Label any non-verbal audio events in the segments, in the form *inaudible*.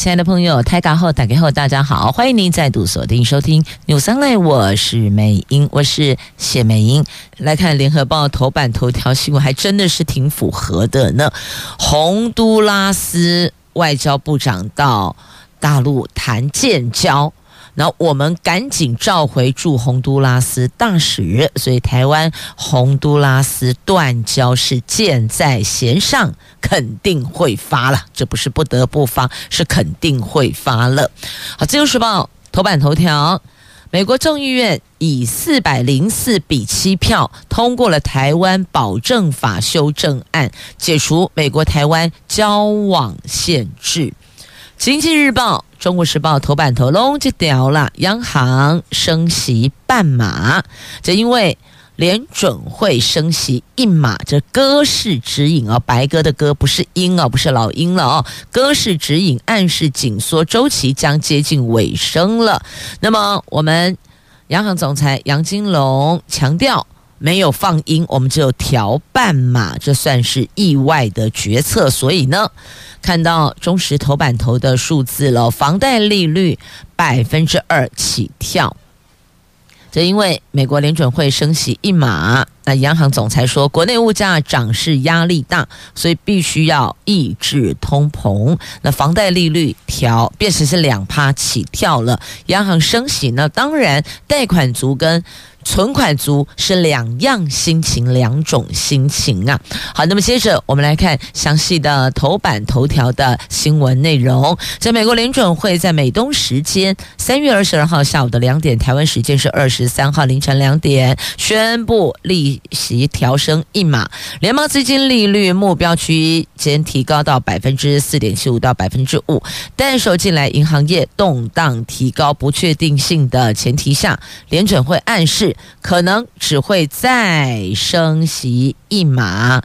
亲爱的朋友，台港后打开后，大家好，欢迎您再度锁定收听纽桑内我是美英，我是谢美英。来看联合报头版头条新闻，还真的是挺符合的呢。洪都拉斯外交部长到大陆谈建交。那我们赶紧召回驻洪都拉斯大使，所以台湾洪都拉斯断交是箭在弦上，肯定会发了。这不是不得不发，是肯定会发了。好，《自由时报》头版头条：美国众议院以四百零四比七票通过了台湾保证法修正案，解除美国台湾交往限制。《经济日报》、《中国时报》头版头龙就掉了，央行升息半码，这因为联准会升息一码，这鸽式指引哦，白鸽的鸽不是鹰哦，不是老鹰了哦，鸽式指引暗示紧缩周期将接近尾声了。那么，我们央行总裁杨金龙强调。没有放鹰，我们只有调半码，这算是意外的决策。所以呢，看到中时头版头的数字了，房贷利率百分之二起跳。这因为美国联准会升息一码，那央行总裁说，国内物价涨势压力大，所以必须要抑制通膨。那房贷利率调变成是两趴起跳了，央行升息呢，当然贷款族跟。存款族是两样心情，两种心情啊。好，那么接着我们来看详细的头版头条的新闻内容。在美国联准会在美东时间三月二十二号下午的两点，台湾时间是二十三号凌晨两点，宣布利息调升一码，联邦资金利率目标区间提高到百分之四点七五到百分之五。但受近来银行业动荡、提高不确定性的前提下，联准会暗示。可能只会再升息一码，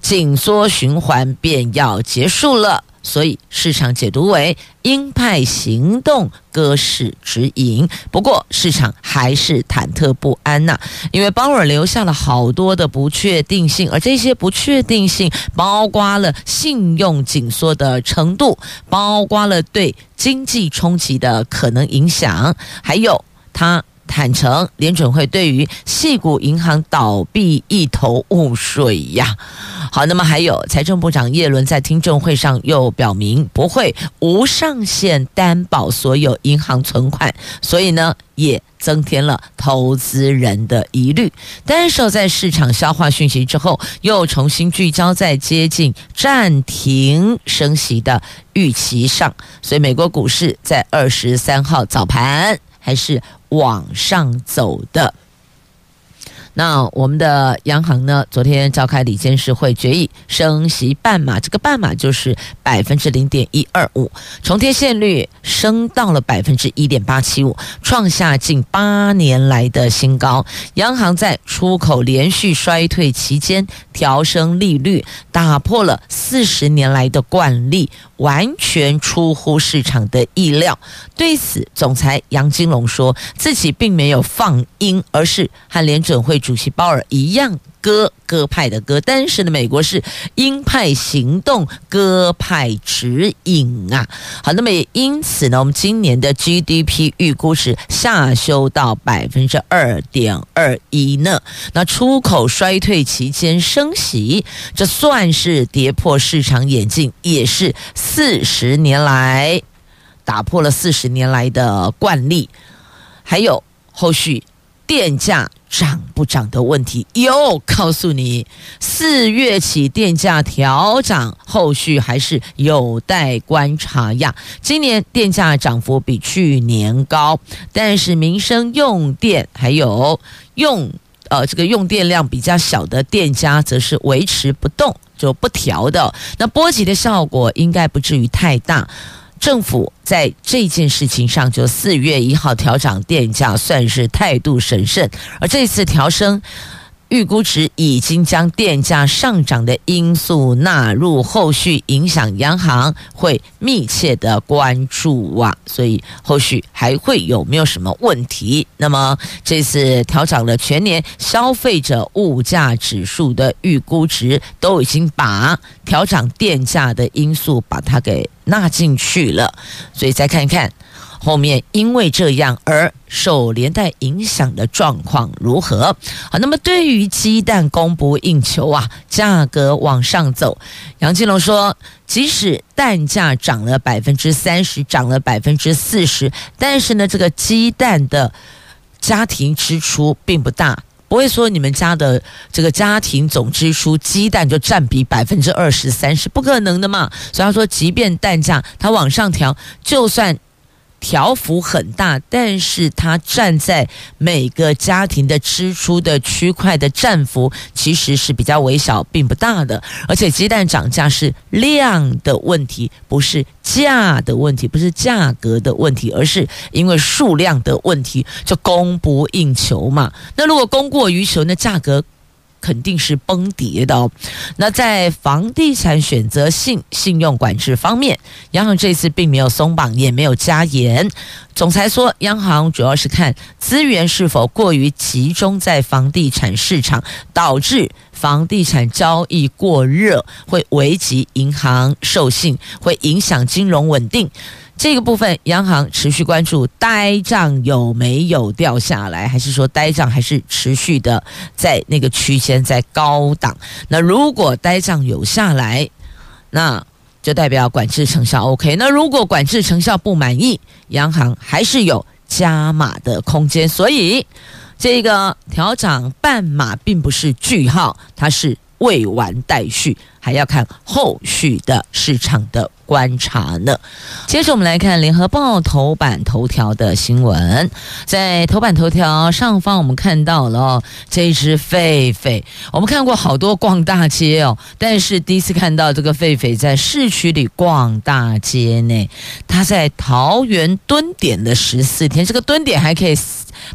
紧缩循环便要结束了，所以市场解读为鹰派行动，鸽式指引。不过市场还是忐忑不安呐，因为鲍尔留下了好多的不确定性，而这些不确定性包括了信用紧缩的程度，包括了对经济冲击的可能影响，还有他。坦承联准会对于矽谷银行倒闭一头雾水呀。好，那么还有财政部长叶伦在听证会上又表明不会无上限担保所有银行存款，所以呢也增添了投资人的疑虑。但是在市场消化讯息之后，又重新聚焦在接近暂停升息的预期上，所以美国股市在二十三号早盘还是往上走的。那我们的央行呢，昨天召开理监事会决议升息半码，这个半码就是百分之零点一二五，重贴现率升到了百分之一点八七五，创下近八年来的新高。央行在出口连续衰退期间调升利率，打破了四十年来的惯例，完全出乎市场的意料。对此，总裁杨金龙说自己并没有放鹰，而是和联准会。主席鲍尔一样鸽鸽派的鸽，但是呢，美国是鹰派行动，鸽派指引啊。好，那么也因此呢，我们今年的 GDP 预估是下修到百分之二点二一呢。那出口衰退期间升息，这算是跌破市场眼镜，也是四十年来打破了四十年来的惯例。还有后续。电价涨不涨的问题，又告诉你，四月起电价调涨，后续还是有待观察呀。今年电价涨幅比去年高，但是民生用电还有用呃这个用电量比较小的店家，则是维持不动就不调的，那波及的效果应该不至于太大。政府在这件事情上，就四月一号调涨电价，算是态度审慎。而这次调升，预估值已经将电价上涨的因素纳入后续影响，央行会密切的关注啊，所以后续还会有没有什么问题？那么这次调涨了全年消费者物价指数的预估值，都已经把调涨电价的因素把它给纳进去了，所以再看一看。后面因为这样而受连带影响的状况如何？好，那么对于鸡蛋供不应求啊，价格往上走，杨金龙说，即使蛋价涨了百分之三十，涨了百分之四十，但是呢，这个鸡蛋的家庭支出并不大，不会说你们家的这个家庭总支出鸡蛋就占比百分之二十三是，不可能的嘛。所以他说，即便蛋价它往上调，就算。调幅很大，但是它站在每个家庭的支出的区块的占幅其实是比较微小，并不大的。而且鸡蛋涨价是量的问题，不是价的问题，不是价格的问题，而是因为数量的问题，就供不应求嘛。那如果供过于求，那价格。肯定是崩跌的哦。那在房地产选择性信用管制方面，央行这次并没有松绑，也没有加严。总裁说，央行主要是看资源是否过于集中在房地产市场，导致房地产交易过热，会危及银行授信，会影响金融稳定。这个部分，央行持续关注呆账有没有掉下来，还是说呆账还是持续的在那个区间在高档？那如果呆账有下来，那就代表管制成效 OK。那如果管制成效不满意，央行还是有加码的空间。所以这个调涨半码并不是句号，它是未完待续，还要看后续的市场的观察呢。接着我们来看《联合报》头版头条的新闻，在头版头条上方，我们看到了这只狒狒。我们看过好多逛大街哦，但是第一次看到这个狒狒在市区里逛大街呢。它在桃园蹲点的十四天，这个蹲点还可以。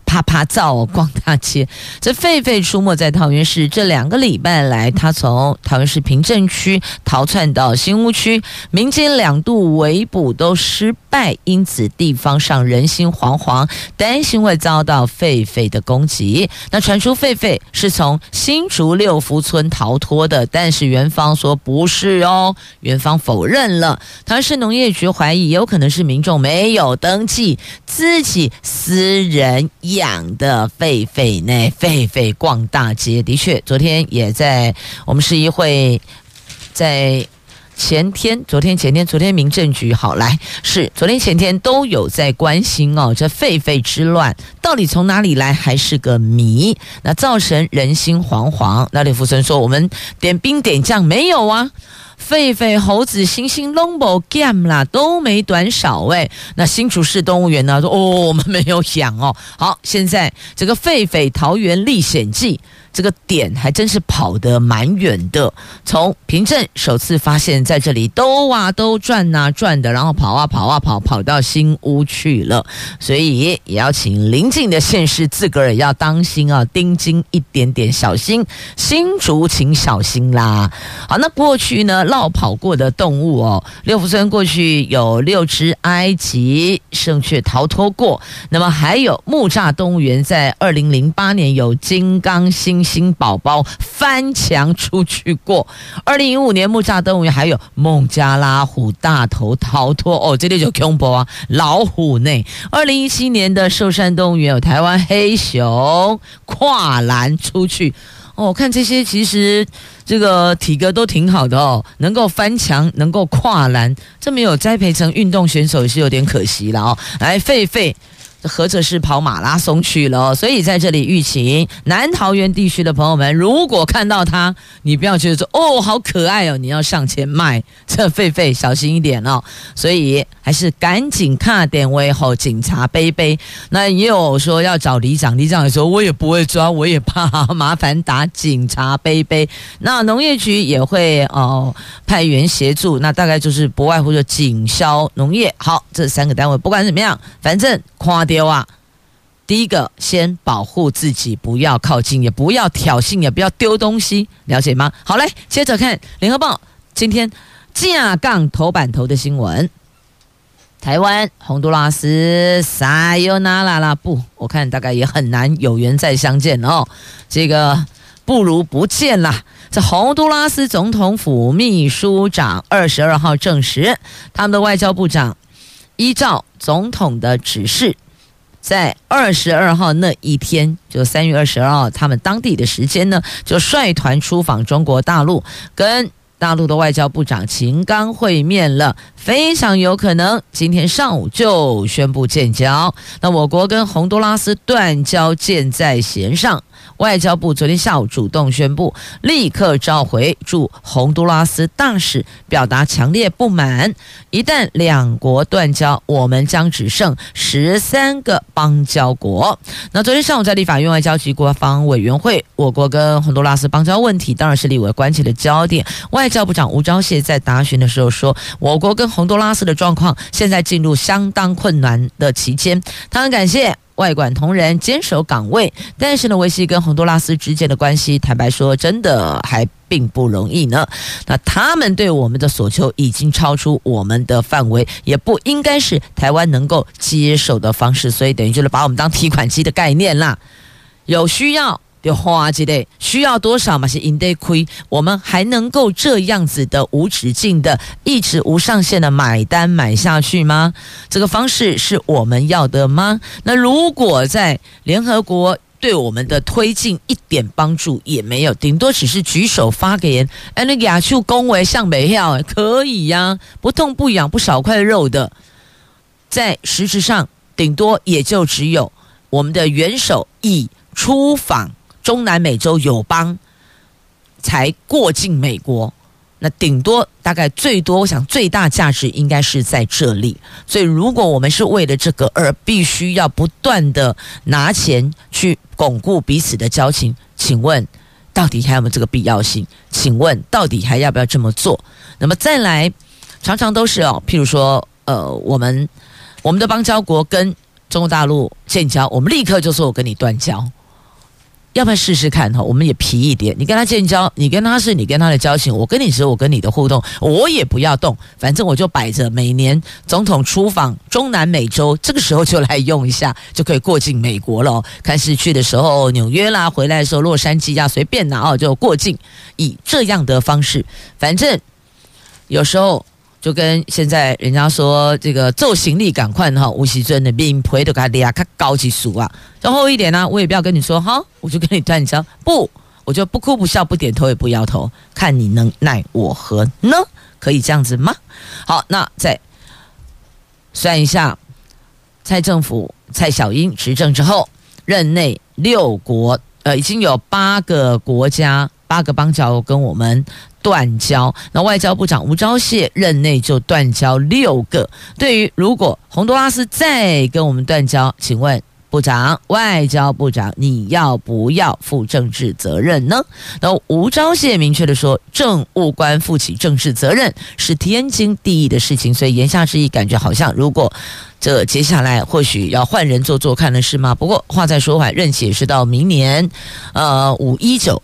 啪啪照，逛大街。这狒狒出没在桃园市这两个礼拜来，他从桃园市平镇区逃窜到新屋区，民间两度围捕都失败，因此地方上人心惶惶，担心会遭到狒狒的攻击。那传出狒狒是从新竹六福村逃脱的，但是园方说不是哦，园方否认了。桃园市农业局怀疑有可能是民众没有登记自己私人。养的狒狒呢？狒狒逛大街，的确，昨天也在我们市议会，在前天、昨天、前天、昨天，民政局好来是昨天、前天都有在关心哦，这狒狒之乱到底从哪里来，还是个谜。那造成人心惶惶。那李福生说：“我们点兵点将没有啊。”狒狒、猴子、猩猩、龙宝、game 啦，都没短少哎。那新竹市动物园呢？说哦，我们没有养哦。好，现在这个狒狒桃园历险记。这个点还真是跑得蛮远的，从平镇首次发现在这里兜啊兜转啊转的，然后跑啊跑啊跑，跑到新屋去了。所以也要请邻近的县市自个儿也要当心啊，盯紧一点点，小心新竹，请小心啦。好，那过去呢，绕跑过的动物哦，六福村过去有六只埃及圣雀逃脱过，那么还有木栅动物园在二零零八年有金刚猩。新宝宝翻墙出去过。二零一五年木栅动物园还有孟加拉虎大头逃脱哦，这里就恐怖啊！老虎呢？二零一七年的寿山动物园有台湾黑熊跨栏出去哦。看这些，其实这个体格都挺好的哦，能够翻墙，能够跨栏，这没有栽培成运动选手也是有点可惜了哦。来，狒狒。或者是跑马拉松去了，所以在这里预请南桃园地区的朋友们，如果看到他，你不要觉得说哦好可爱哦，你要上前卖这狒狒，小心一点哦。所以还是赶紧卡点位后警察杯杯。那也有说要找里长，里长也说我也不会抓，我也怕 *laughs* 麻烦打警察杯杯。那农业局也会哦派员协助，那大概就是不外乎就警消农业。好，这三个单位不管怎么样，反正夸有啊！第一个，先保护自己，不要靠近，也不要挑衅，也不要丢东西，了解吗？好嘞，接着看《联合报》今天架杠头版头的新闻：台湾、洪都拉斯、撒尤那拉拉，不，我看大概也很难有缘再相见哦。这个不如不见啦。这洪都拉斯总统府秘书长二十二号证实，他们的外交部长依照总统的指示。在二十二号那一天，就三月二十二号，他们当地的时间呢，就率团出访中国大陆，跟大陆的外交部长秦刚会面了，非常有可能今天上午就宣布建交。那我国跟洪都拉斯断交箭在弦上。外交部昨天下午主动宣布，立刻召回驻洪都拉斯大使，表达强烈不满。一旦两国断交，我们将只剩十三个邦交国。那昨天上午在立法院外交及国防委员会，我国跟洪都拉斯邦交问题当然是立委关切的焦点。外交部长吴钊燮在答询的时候说，我国跟洪都拉斯的状况现在进入相当困难的期间，他很感谢。外管同仁坚守岗位，但是呢，维西跟洪都拉斯之间的关系，坦白说，真的还并不容易呢。那他们对我们的所求已经超出我们的范围，也不应该是台湾能够接受的方式，所以等于就是把我们当提款机的概念啦。有需要。有花之类，需要多少嘛？是应得亏，我们还能够这样子的无止境的、一直无上限的买单买下去吗？这个方式是我们要的吗？那如果在联合国对我们的推进一点帮助也没有，顶多只是举手发个言，哎，那亚洲恭维向北跳可以呀、不痛不痒不少块肉的，在实质上顶多也就只有我们的元首已出访。中南美洲友邦才过境美国，那顶多大概最多，我想最大价值应该是在这里。所以，如果我们是为了这个而必须要不断的拿钱去巩固彼此的交情，请问到底还有没有这个必要性？请问到底还要不要这么做？那么再来，常常都是哦，譬如说，呃，我们我们的邦交国跟中国大陆建交，我们立刻就说我跟你断交。要不要试试看哈？我们也皮一点，你跟他建交，你跟他是你跟他的交情，我跟你是我跟你的互动，我也不要动，反正我就摆着。每年总统出访中南美洲，这个时候就来用一下，就可以过境美国了。看是去的时候纽约啦，回来的时候洛杉矶呀，随便拿哦，就过境，以这样的方式，反正有时候。就跟现在人家说这个做行李赶快哈，吴锡尊的命陪都给他高级数啊，然后一点呢、啊，我也不要跟你说哈，我就跟你断交，不，我就不哭不笑不点头也不摇头，看你能奈我何呢？可以这样子吗？好，那再算一下，蔡政府蔡小英执政之后，任内六国呃已经有八个国家八个邦交跟我们。断交，那外交部长吴钊燮任内就断交六个。对于如果洪都拉斯再跟我们断交，请问部长，外交部长，你要不要负政治责任呢？那吴钊燮明确的说，政务官负起政治责任是天经地义的事情。所以言下之意，感觉好像如果这接下来或许要换人做做看的是吗？不过话再说回来，任期也是到明年，呃，五一九，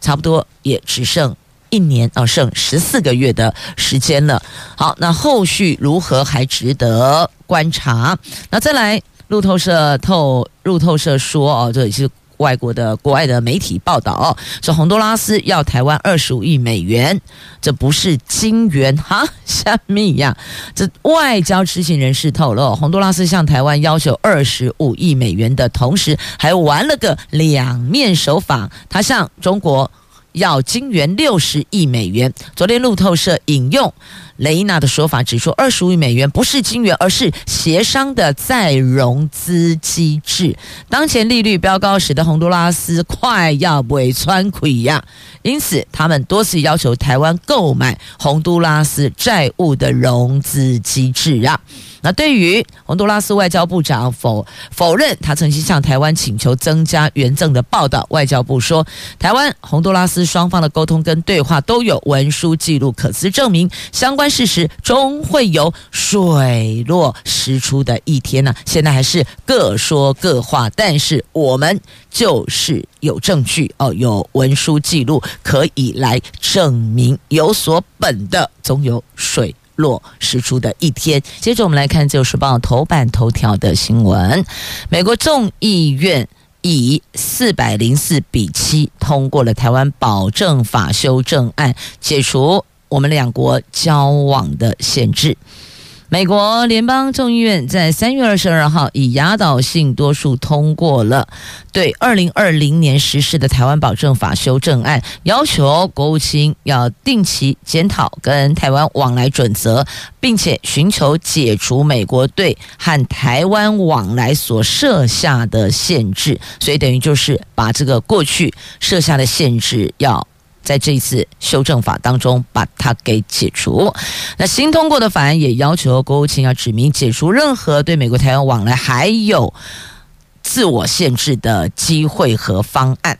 差不多也只剩。一年哦，剩十四个月的时间了。好，那后续如何还值得观察。那再来，路透社透路透社说哦，这也是外国的国外的媒体报道哦，说洪都拉斯要台湾二十五亿美元，这不是金元哈，虾米呀？这外交知情人士透露，洪都拉斯向台湾要求二十五亿美元的同时，还玩了个两面手法，他向中国。要金元六十亿美元。昨天路透社引用雷伊娜的说法，指出二十五亿美元不是金元，而是协商的再融资机制。当前利率飙高，使得洪都拉斯快要尾穿溃呀，因此他们多次要求台湾购买洪都拉斯债务的融资机制啊。那对于洪都拉斯外交部长否否认他曾经向台湾请求增加援赠的报道，外交部说，台湾洪都拉斯双方的沟通跟对话都有文书记录可资证明，相关事实终会有水落石出的一天呢、现在还是各说各话，但是我们就是有证据哦，有文书记录可以来证明有所本的，总有水。落实出的一天。接着我们来看《自由时报》头版头条的新闻：美国众议院以四百零四比七通过了台湾保证法修正案，解除我们两国交往的限制。美国联邦众议院在三月二十二号以压倒性多数通过了对二零二零年实施的台湾保证法修正案，要求国务卿要定期检讨跟台湾往来准则，并且寻求解除美国对和台湾往来所设下的限制。所以等于就是把这个过去设下的限制要。在这一次修正法当中，把它给解除。那新通过的法案也要求国务卿要指明解除任何对美国台湾往来还有自我限制的机会和方案。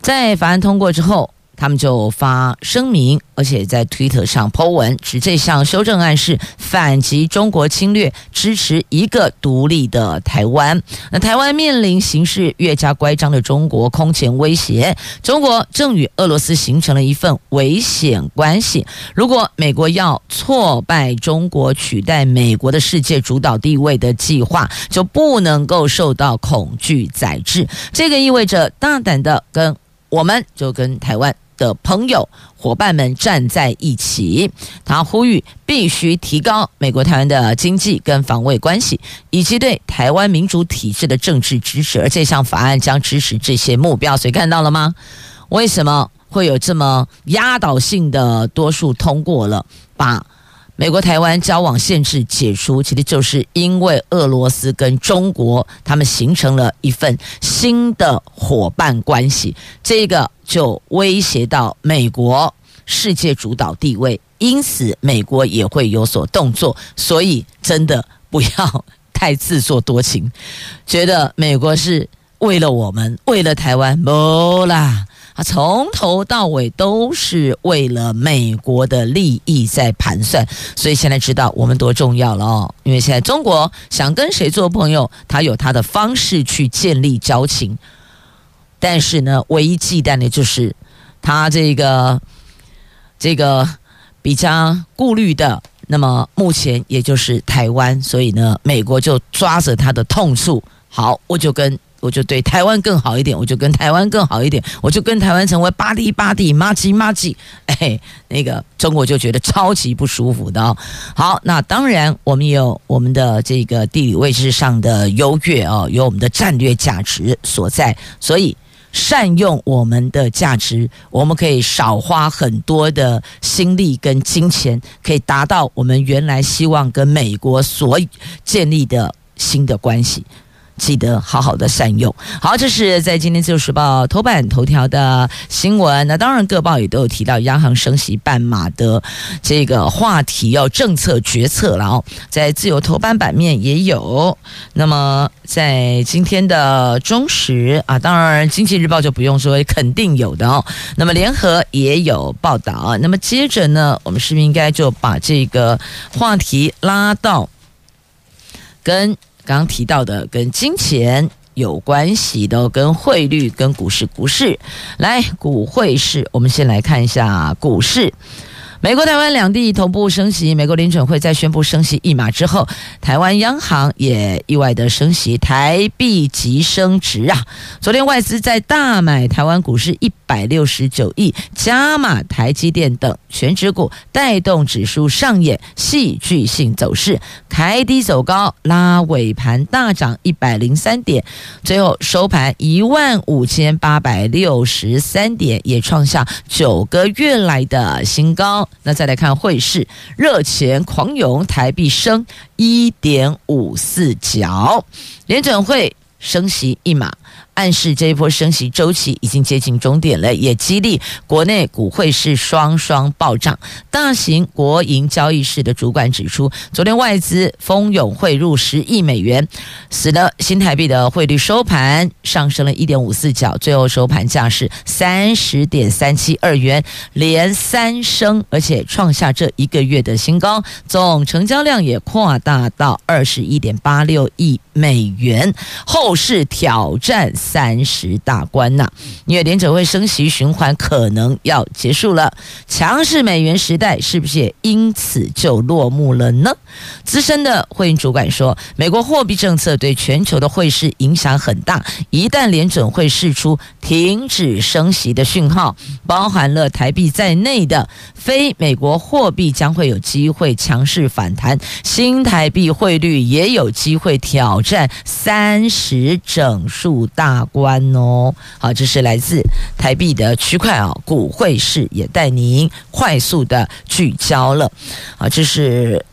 在法案通过之后。他们就发声明，而且在推特上 po 文，指这项修正案是反击中国侵略，支持一个独立的台湾。那台湾面临形势越加乖张的中国空前威胁，中国正与俄罗斯形成了一份危险关系。如果美国要挫败中国取代美国的世界主导地位的计划，就不能够受到恐惧宰制。这个意味着大胆的跟我们就跟台湾。的朋友、伙伴们站在一起，他呼吁必须提高美国台湾的经济跟防卫关系，以及对台湾民主体制的政治支持。而这项法案将支持这些目标，所以看到了吗？为什么会有这么压倒性的多数通过了，把美国台湾交往限制解除？其实就是因为俄罗斯跟中国他们形成了一份新的伙伴关系，这个。就威胁到美国世界主导地位，因此美国也会有所动作。所以真的不要太自作多情，觉得美国是为了我们，为了台湾，不啦，啊，从头到尾都是为了美国的利益在盘算。所以现在知道我们多重要了哦，因为现在中国想跟谁做朋友，他有他的方式去建立交情。但是呢，唯一忌惮的就是他这个这个比较顾虑的。那么目前也就是台湾，所以呢，美国就抓着他的痛处，好，我就跟我就对台湾更好一点，我就跟台湾更好一点，我就跟台湾成为巴蒂巴蒂麻吉麻吉，哎，那个中国就觉得超级不舒服的哦。好，那当然我们也有我们的这个地理位置上的优越哦，有我们的战略价值所在，所以。善用我们的价值，我们可以少花很多的心力跟金钱，可以达到我们原来希望跟美国所建立的新的关系。记得好好的善用。好，这是在今天《自由时报》头版头条的新闻。那当然，各报也都有提到央行升息半码的这个话题，要政策决策了哦。在自由头版版面也有。那么，在今天的中时啊，当然《经济日报》就不用说，肯定有的哦。那么，联合也有报道。那么，接着呢，我们是不是应该就把这个话题拉到跟？刚提到的跟金钱有关系的，跟汇率、跟股市、股市，来股汇市，我们先来看一下股市。美国、台湾两地同步升息。美国联准会在宣布升息一码之后，台湾央行也意外的升息，台币急升值啊！昨天外资在大买台湾股市一百六十九亿，加码台积电等全值股，带动指数上演戏剧性走势，开低走高，拉尾盘大涨一百零三点，最后收盘一万五千八百六十三点，也创下九个月来的新高。那再来看汇市，热钱狂涌，台币升一点五四角，联准会升息一码，暗示这一波升息周期已经接近终点了，也激励国内股汇市双双暴涨。大型国营交易室的主管指出，昨天外资蜂拥汇入十亿美元，使得新台币的汇率收盘上升了一点五四角，最后收盘价是三十点三七二元，连三升，而且创下这一个月的新高，总成交量也扩大到二十一点八六亿美元，后市挑战。三十大关呐，因为联准会升息循环可能要结束了，强势美元时代是不是也因此就落幕了呢？资深的汇银主管说，美国货币政策对全球的汇市影响很大，一旦联准会释出停止升息的讯号，包含了台币在内的非美国货币将会有机会强势反弹，新台币汇率也有机会挑战三十整数大。大关哦，好，这是来自台币的区块啊，股汇市也带您快速的聚焦了，啊，这是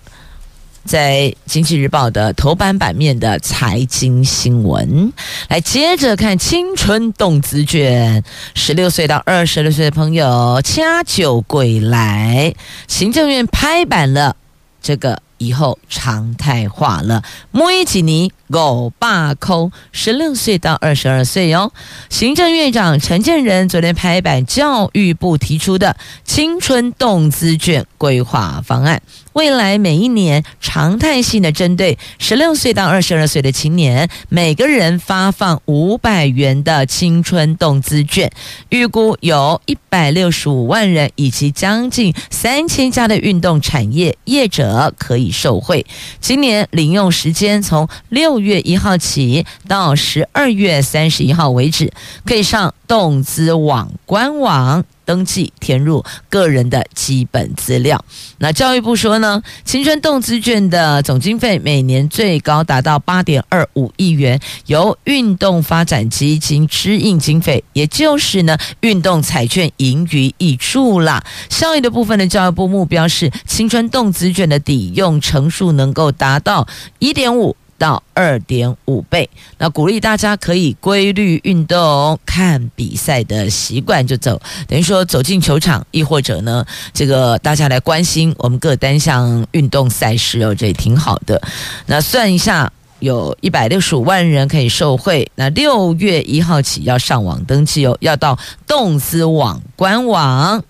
在经济日报的头版版面的财经新闻。来接着看青春动资卷，十六岁到二十六岁的朋友掐酒归来，行政院拍板了这个。以后常态化了，莫伊吉尼五百块，十六岁到二十二岁哟。行政院长陈建仁昨天拍板，教育部提出的青春动资券规划方案。未来每一年常态性的针对十六岁到二十二岁的青年，每个人发放五百元的青春动资券，预估有一百六十五万人以及将近三千家的运动产业业者可以受惠。今年领用时间从六月一号起到十二月三十一号为止，可以上动资网官网。登记填入个人的基本资料。那教育部说呢，青春动资券的总经费每年最高达到八点二五亿元，由运动发展基金支应经费，也就是呢运动彩券盈余挹注啦。效益的部分的教育部目标是青春动资券的抵用成数能够达到一点五。到二点五倍，那鼓励大家可以规律运动、看比赛的习惯就走，等于说走进球场，亦或者呢，这个大家来关心我们各单项运动赛事哦，这也挺好的。那算一下，有一百六十五万人可以受惠。那六月一号起要上网登记哦，要到动资网官网，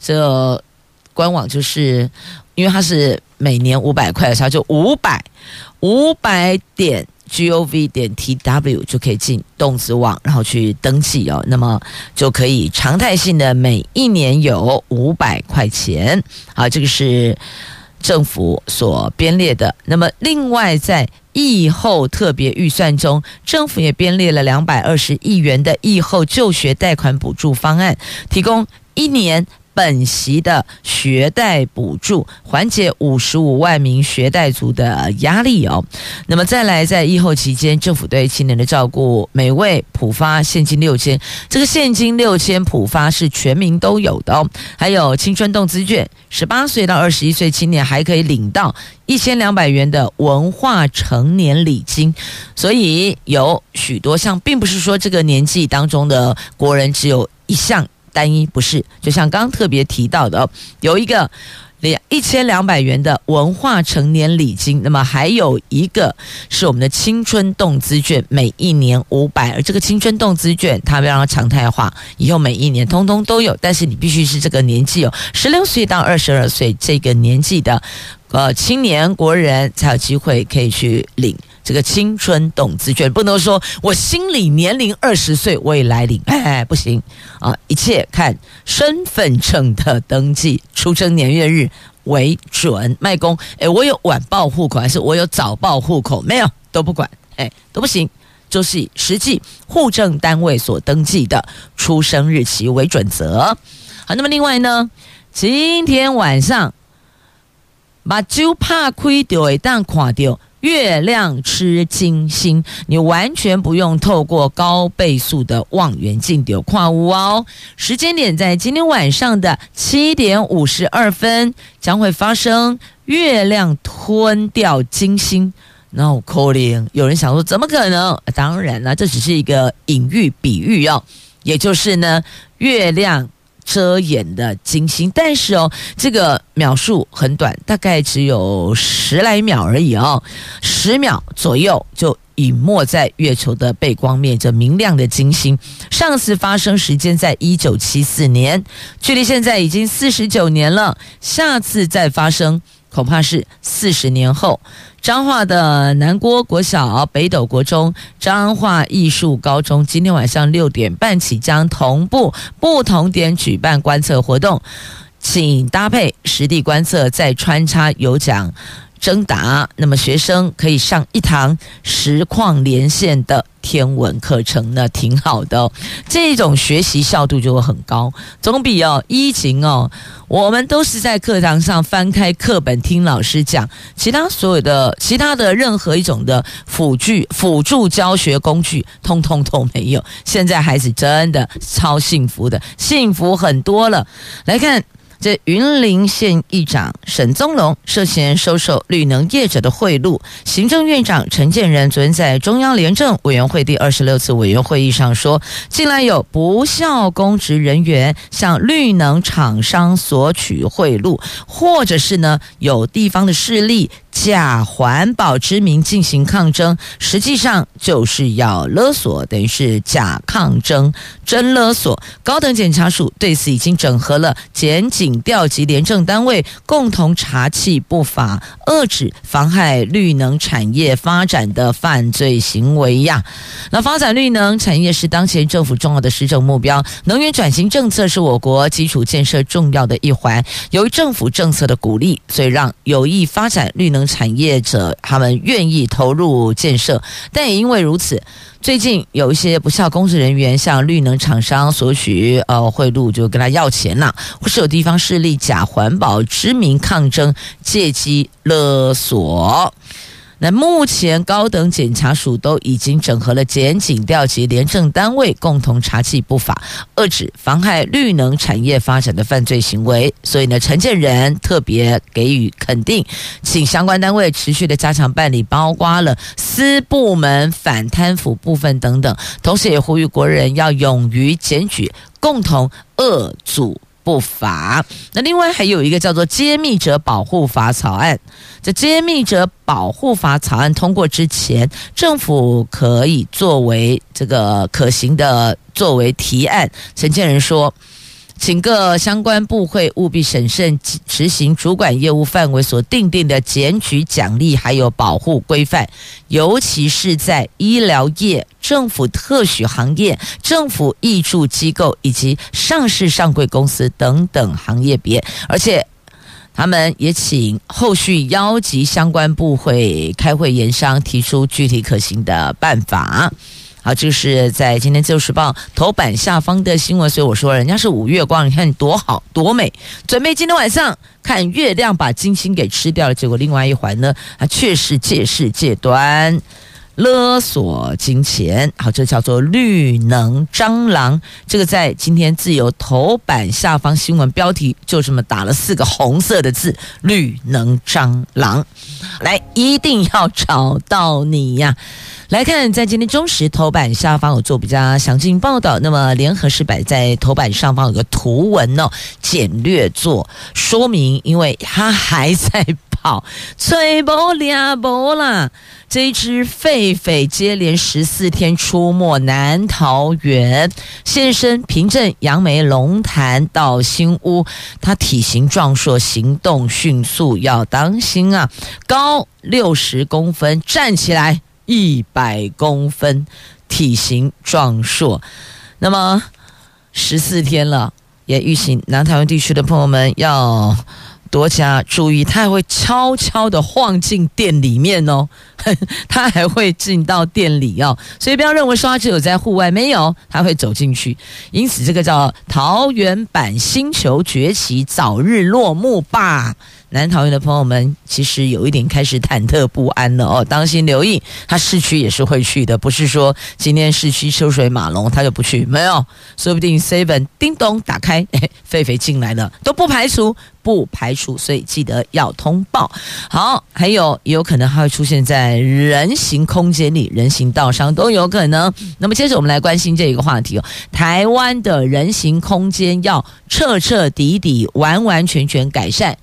这官网就是因为它是每年五百块的时候，就五百。五百点 gov 点 tw 就可以进动子网，然后去登记哦。那么就可以常态性的每一年有五百块钱。好，这个是政府所编列的。那么另外在疫后特别预算中，政府也编列了两百二十亿元的疫后就学贷款补助方案，提供一年。本息的学贷补助，缓解五十五万名学贷族的压力哦。那么再来，在疫后期间，政府对青年的照顾，每位普发现金六千，这个现金六千普发是全民都有的哦。还有青春动资券，十八岁到二十一岁青年还可以领到一千两百元的文化成年礼金。所以有许多项，并不是说这个年纪当中的国人只有一项。单一不是，就像刚刚特别提到的，有一个两一千两百元的文化成年礼金，那么还有一个是我们的青春动资券，每一年五百，而这个青春动资券它要让它常态化，以后每一年通通都有，但是你必须是这个年纪哦，十六岁到二十二岁这个年纪的呃青年国人才有机会可以去领。这个青春动资券不能说我心理年龄二十岁我也来领，哎，不行啊！一切看身份证的登记、出生年月日为准。卖公，哎，我有晚报户口还是我有早报户口？没有都不管，哎，都不行，就是以实际户政单位所登记的出生日期为准则。好，那么另外呢，今天晚上把酒怕亏掉，一旦垮掉。月亮吃金星，你完全不用透过高倍数的望远镜丢矿物哦。时间点在今天晚上的七点五十二分，将会发生月亮吞掉金星。No calling，有人想说怎么可能？当然了，这只是一个隐喻、比喻哦，也就是呢，月亮遮掩的金星。但是哦，这个秒数很短，大概只有十来秒而已哦，十秒左右就隐没在月球的背光面，这明亮的金星。上次发生时间在一九七四年，距离现在已经四十九年了。下次再发生，恐怕是四十年后。彰化的南郭国小、北斗国中、彰化艺术高中，今天晚上六点半起将同步不同点举办观测活动，请搭配实地观测，再穿插有奖征答。那么学生可以上一堂实况连线的。天文课程呢，挺好的哦，这种学习效度就会很高，总比哦疫情哦，我们都是在课堂上翻开课本听老师讲，其他所有的其他的任何一种的辅具辅助教学工具，通通都没有。现在孩子真的超幸福的，幸福很多了。来看。这云林县议长沈宗龙涉嫌收受绿能业者的贿赂，行政院长陈建仁昨天在中央廉政委员会第二十六次委员会议上说，近来有不肖公职人员向绿能厂商索取贿赂，或者是呢有地方的势力。假环保之名进行抗争，实际上就是要勒索，等于是假抗争真勒索。高等检察署对此已经整合了检警调集廉政单位，共同查缉不法、遏制妨害绿能产业发展的犯罪行为呀。那发展绿能产业是当前政府重要的施政目标，能源转型政策是我国基础建设重要的一环。由于政府政策的鼓励，所以让有意发展绿能。产业者他们愿意投入建设，但也因为如此，最近有一些不肖工作人员向绿能厂商索取呃贿赂，就跟他要钱呐，或是有地方势力假环保知名抗争，借机勒索。那目前高等检察署都已经整合了检警调集廉政单位，共同查缉不法、遏制妨害绿能产业发展的犯罪行为。所以呢，陈建仁特别给予肯定，请相关单位持续的加强办理，包括了私部门反贪腐部分等等。同时也呼吁国人要勇于检举，共同遏阻。不法。那另外还有一个叫做《揭秘者保护法》草案，在《揭秘者保护法》草案通过之前，政府可以作为这个可行的作为提案。陈建仁说。请各相关部会务必审慎执行主管业务范围所订定的检举奖励还有保护规范，尤其是在医疗业、政府特许行业、政府挹注机构以及上市上柜公司等等行业别，而且他们也请后续邀集相关部会开会研商，提出具体可行的办法。好，这是在今天《自由时报》头版下方的新闻，所以我说人家是五月光，你看你多好多美，准备今天晚上看月亮把金星给吃掉了。结果另外一环呢，啊，却是借势借端勒索金钱。好，这叫做绿能蟑螂。这个在今天自由头版下方新闻标题就这么打了四个红色的字：绿能蟑螂。来，一定要找到你呀！来看，在今天中时头版下方有做比较详尽报道。那么联合是摆在头版上方有个图文哦，简略做说明，因为它还在跑，吹波俩波啦。这一只狒狒接连十四天出没南桃园，现身平镇杨梅龙潭到新屋，它体型壮硕，行动迅速，要当心啊！高六十公分，站起来。一百公分，体型壮硕，那么十四天了，也预请南台湾地区的朋友们要多加注意，它还会悄悄地晃进店里面哦，*laughs* 它还会进到店里哦，所以不要认为说它只有在户外，没有，它会走进去，因此这个叫桃园版星球崛起，早日落幕吧。南桃园的朋友们，其实有一点开始忐忑不安了哦，当心留意，他市区也是会去的，不是说今天市区车水马龙他就不去，没有，说不定 seven 叮咚打开，*laughs* 哎，狒狒进来了，都不排除不排除，所以记得要通报。好，还有也有可能还会出现在人行空间里、人行道上都有可能。那么接着我们来关心这一个话题哦，台湾的人行空间要彻彻底底、完完全全改善，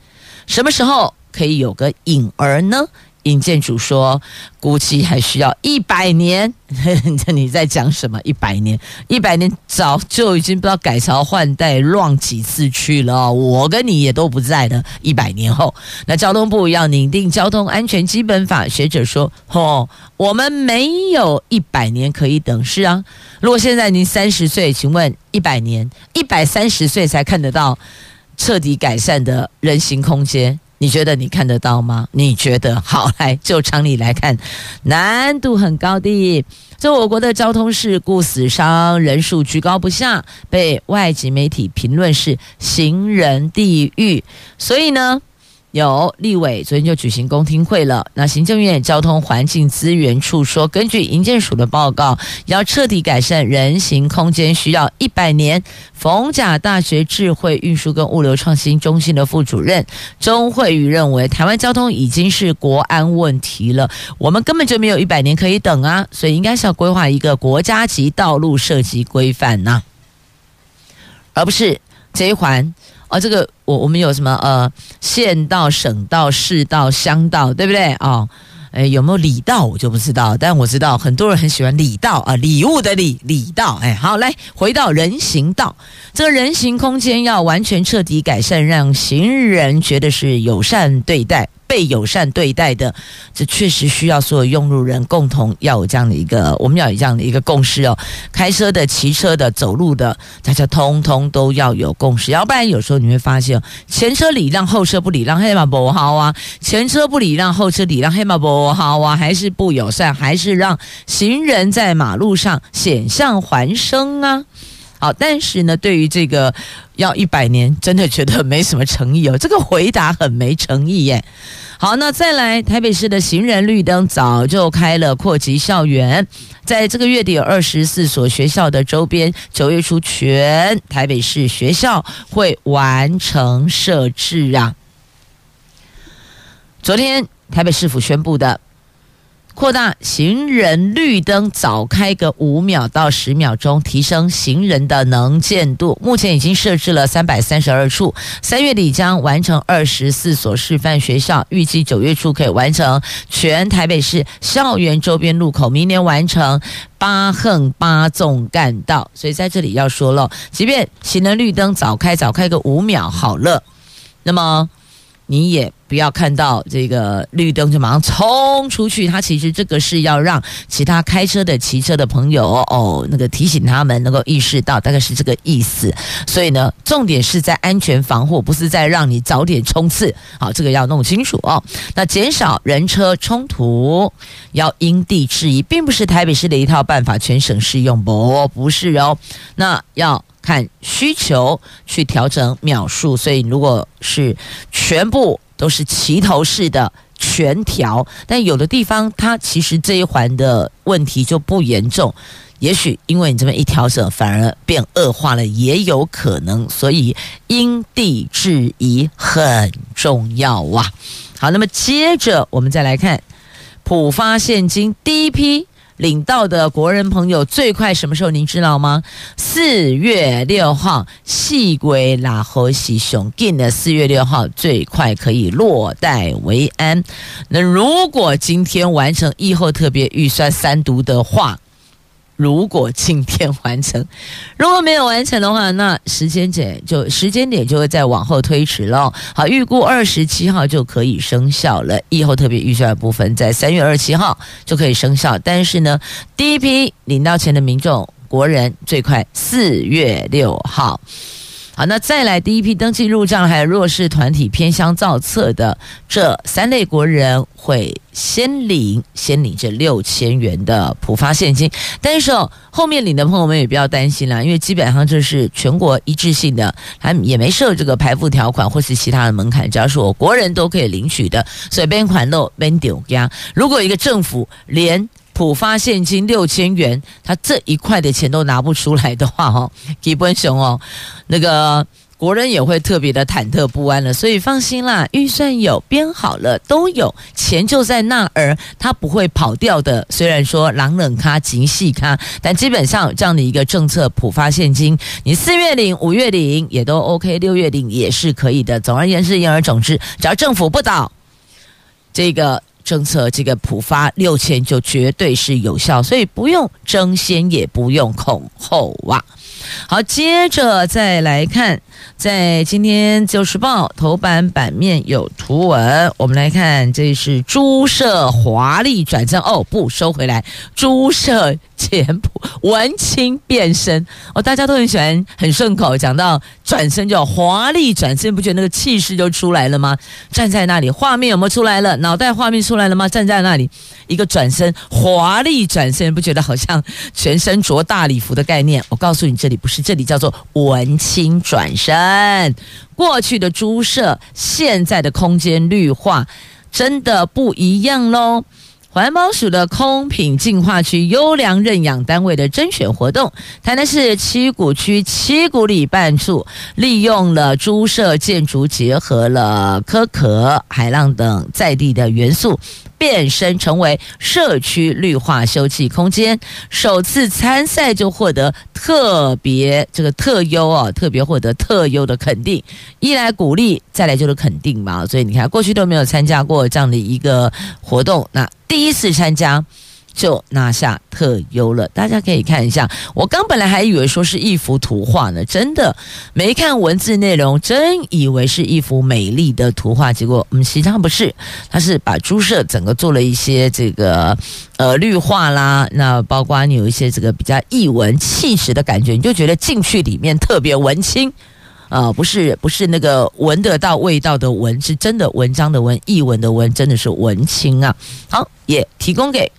什么时候可以有个影儿呢？尹建主说：“估计还需要一百年。*laughs* 你在讲什么？一百年？一百年早就已经不知道改朝换代乱几次去了。我跟你也都不在的。一百年后，那交通部要拟定交通安全基本法。学者说：哦，我们没有一百年可以等。是啊，如果现在您三十岁，请问一百年，一百三十岁才看得到彻底改善的人行空间。”你觉得你看得到吗？你觉得好，来就常理来看，难度很高的。这我国的交通事故死伤人数居高不下，被外籍媒体评论是行人地狱。所以呢，有立委昨天就举行公听会了。那行政院交通环境资源处说，根据营建署的报告，要彻底改善人行空间需要一百年。逢甲大学智慧运输跟物流创新中心的副主任钟慧宇认为，台湾交通已经是国安问题了，我们根本就没有一百年可以等啊，所以应该是要规划一个国家级道路设计规范呐，而不是这一环。啊、这个我我们有什么呃县道、省道、市道、乡道，对不对？哦，哎，有没有礼道我就不知道，但我知道很多人很喜欢礼道啊，礼物的礼礼道。哎，好，来回到人行道，这个人行空间要完全彻底改善，让行人觉得是友善对待。被友善对待的，这确实需要所有用路人共同要有这样的一个，我们要有这样的一个共识哦。开车的、骑车的、走路的，大家通通都要有共识，要不然有时候你会发现，前车礼让，后车不礼让，黑马不好啊；前车不礼让，后车礼让，黑马不好啊，还是不友善，还是让行人在马路上险象环生啊。好，但是呢，对于这个要一百年，真的觉得没什么诚意哦。这个回答很没诚意耶。好，那再来，台北市的行人绿灯早就开了，扩及校园，在这个月底有二十四所学校的周边，九月初全台北市学校会完成设置啊。昨天台北市府宣布的。扩大行人绿灯早开个五秒到十秒钟，提升行人的能见度。目前已经设置了三百三十二处，三月底将完成二十四所示范学校，预计九月初可以完成全台北市校园周边路口，明年完成八横八纵干道。所以在这里要说了，即便行人绿灯早开，早开个五秒好了，那么。你也不要看到这个绿灯就马上冲出去，它其实这个是要让其他开车的、骑车的朋友哦，那个提醒他们能够意识到，大概是这个意思。所以呢，重点是在安全防护，不是在让你早点冲刺。好，这个要弄清楚哦。那减少人车冲突，要因地制宜，并不是台北市的一套办法，全省适用不？不是哦。那要。看需求去调整秒数，所以如果是全部都是齐头式的全调，但有的地方它其实这一环的问题就不严重，也许因为你这么一调整，反而变恶化了，也有可能。所以因地制宜很重要啊。好，那么接着我们再来看普发现金第一批。领到的国人朋友最快什么时候？您知道吗？四月六号，细归拉和西熊进的四月六号最快可以落袋为安。那如果今天完成疫后特别预算三读的话。如果今天完成，如果没有完成的话，那时间点就时间点就会再往后推迟了。好，预估二十七号就可以生效了。以后特别预算的部分在三月二十七号就可以生效，但是呢，第一批领到钱的民众国人最快四月六号。好，那再来第一批登记入账还有弱势团体偏乡造册的这三类国人会先领先领这六千元的普发现金，但是哦，后面领的朋友们也不要担心啦，因为基本上这是全国一致性的，还也没设这个排付条款或是其他的门槛，只要是我国人都可以领取的，所以边款漏边丢家。如果一个政府连普发现金六千元，他这一块的钱都拿不出来的话，哦，*laughs* 基本雄哦，那个国人也会特别的忐忑不安了。所以放心啦，预算有编好了，都有钱就在那儿，它不会跑掉的。虽然说狼冷咖、急细咖，但基本上这样的一个政策普发现金，你四月领、五月领也都 OK，六月领也是可以的。总而言之，言而总之，只要政府不倒，这个。政策这个普发六千就绝对是有效，所以不用争先，也不用恐后哇。好，接着再来看，在今天《自由时报》头版版面有图文，我们来看，这是猪舍华丽转正哦，不收回来，猪舍。简朴文青变身哦，大家都很喜欢，很顺口。讲到转身就华丽转身，不觉得那个气势就出来了吗？站在那里，画面有没有出来了？脑袋画面出来了吗？站在那里，一个转身，华丽转身，不觉得好像全身着大礼服的概念？我告诉你，这里不是，这里叫做文青转身。过去的猪舍，现在的空间绿化，真的不一样喽。环保署的空品净化区优良认养单位的甄选活动，台南市七股区七股里办处利用了猪舍建筑，结合了可可、海浪等在地的元素。变身成为社区绿化休憩空间，首次参赛就获得特别这个特优哦，特别获得特优的肯定。一来鼓励，再来就是肯定嘛。所以你看，过去都没有参加过这样的一个活动，那第一次参加。就拿下特优了，大家可以看一下。我刚本来还以为说是一幅图画呢，真的没看文字内容，真以为是一幅美丽的图画。结果，嗯，实际上不是，它是把猪舍整个做了一些这个呃绿化啦，那包括你有一些这个比较艺文气质的感觉，你就觉得进去里面特别文青啊、呃，不是不是那个闻得到味道的闻，是真的文章的文，艺文的文，真的是文青啊。好，也提供给。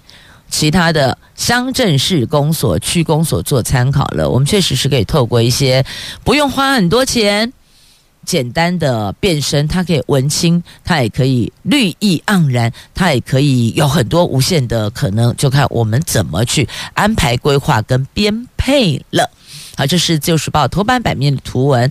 其他的乡镇市公所、区公所做参考了。我们确实是可以透过一些不用花很多钱、简单的变身，它可以文青，它也可以绿意盎然，它也可以有很多无限的可能，就看我们怎么去安排规划跟编配了。好，这是《旧时报》头版版面的图文。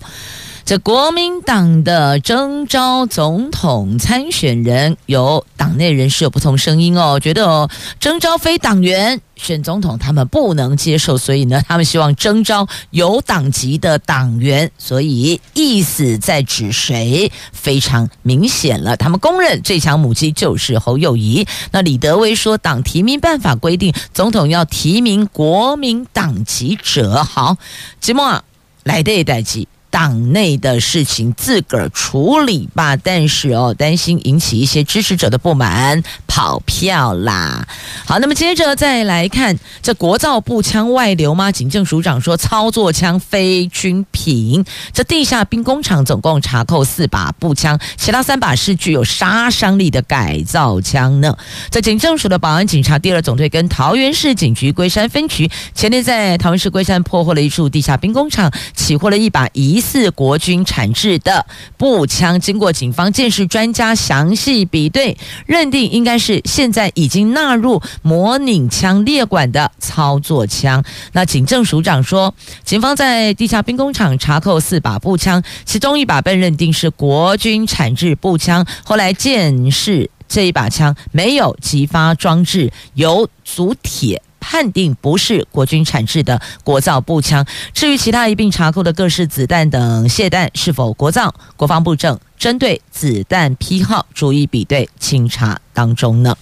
这国民党的征召总统参选人，有党内人士有不同声音哦，觉得哦，征召非党员选总统，他们不能接受，所以呢，他们希望征召有党籍的党员，所以意思在指谁非常明显了。他们公认最强母鸡就是侯友宜。那李德威说，党提名办法规定，总统要提名国民党籍者。好，吉莫啊，来的代志。党内的事情自个儿处理吧，但是哦，担心引起一些支持者的不满，跑票啦。好，那么接着再来看这国造步枪外流吗？警政署长说操作枪非军品。这地下兵工厂总共查扣四把步枪，其他三把是具有杀伤力的改造枪呢。这警政署的保安警察第二总队跟桃园市警局龟山分局前天在桃园市龟山破获了一处地下兵工厂，起获了一把疑。四国军产制的步枪，经过警方鉴识专家详细比对，认定应该是现在已经纳入模拟枪列管的操作枪。那警政署长说，警方在地下兵工厂查扣四把步枪，其中一把被认定是国军产制步枪。后来见识这一把枪没有击发装置，有组铁。判定不是国军产制的国造步枪。至于其他一并查扣的各式子弹等械弹是否国造，国防部正针对子弹批号逐一比对清查当中呢。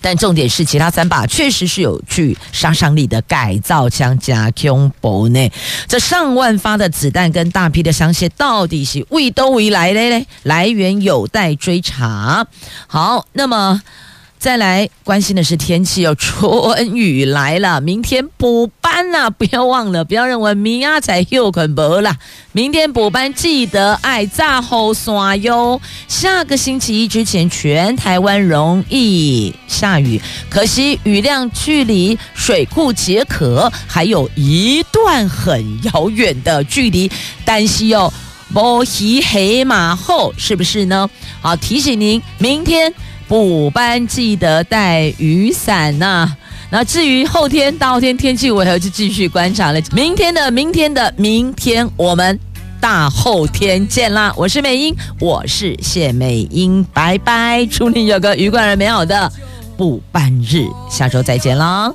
但重点是，其他三把确实是有具杀伤力的改造枪加空包内。这上万发的子弹跟大批的枪械到底是为都为来的嘞？来源有待追查。好，那么。再来关心的是天气哦，春雨来了，明天补班呐，*laughs* 不要忘了，不要认为明仔载又可没了。明天补班记得爱炸后刷哟。下个星期一之前，全台湾容易下雨，可惜雨量距离水库解渴还有一段很遥远的距离，担心哦，摸黑黑马后是不是呢？好，提醒您，明天。补班记得带雨伞呐、那至于后天、大后天天气我还要去继续观察了。明天的、明天的、明天，我们大后天见啦！我是美英，我是谢美英，拜拜！祝你有个愉快而美好的补班日，下周再见啦！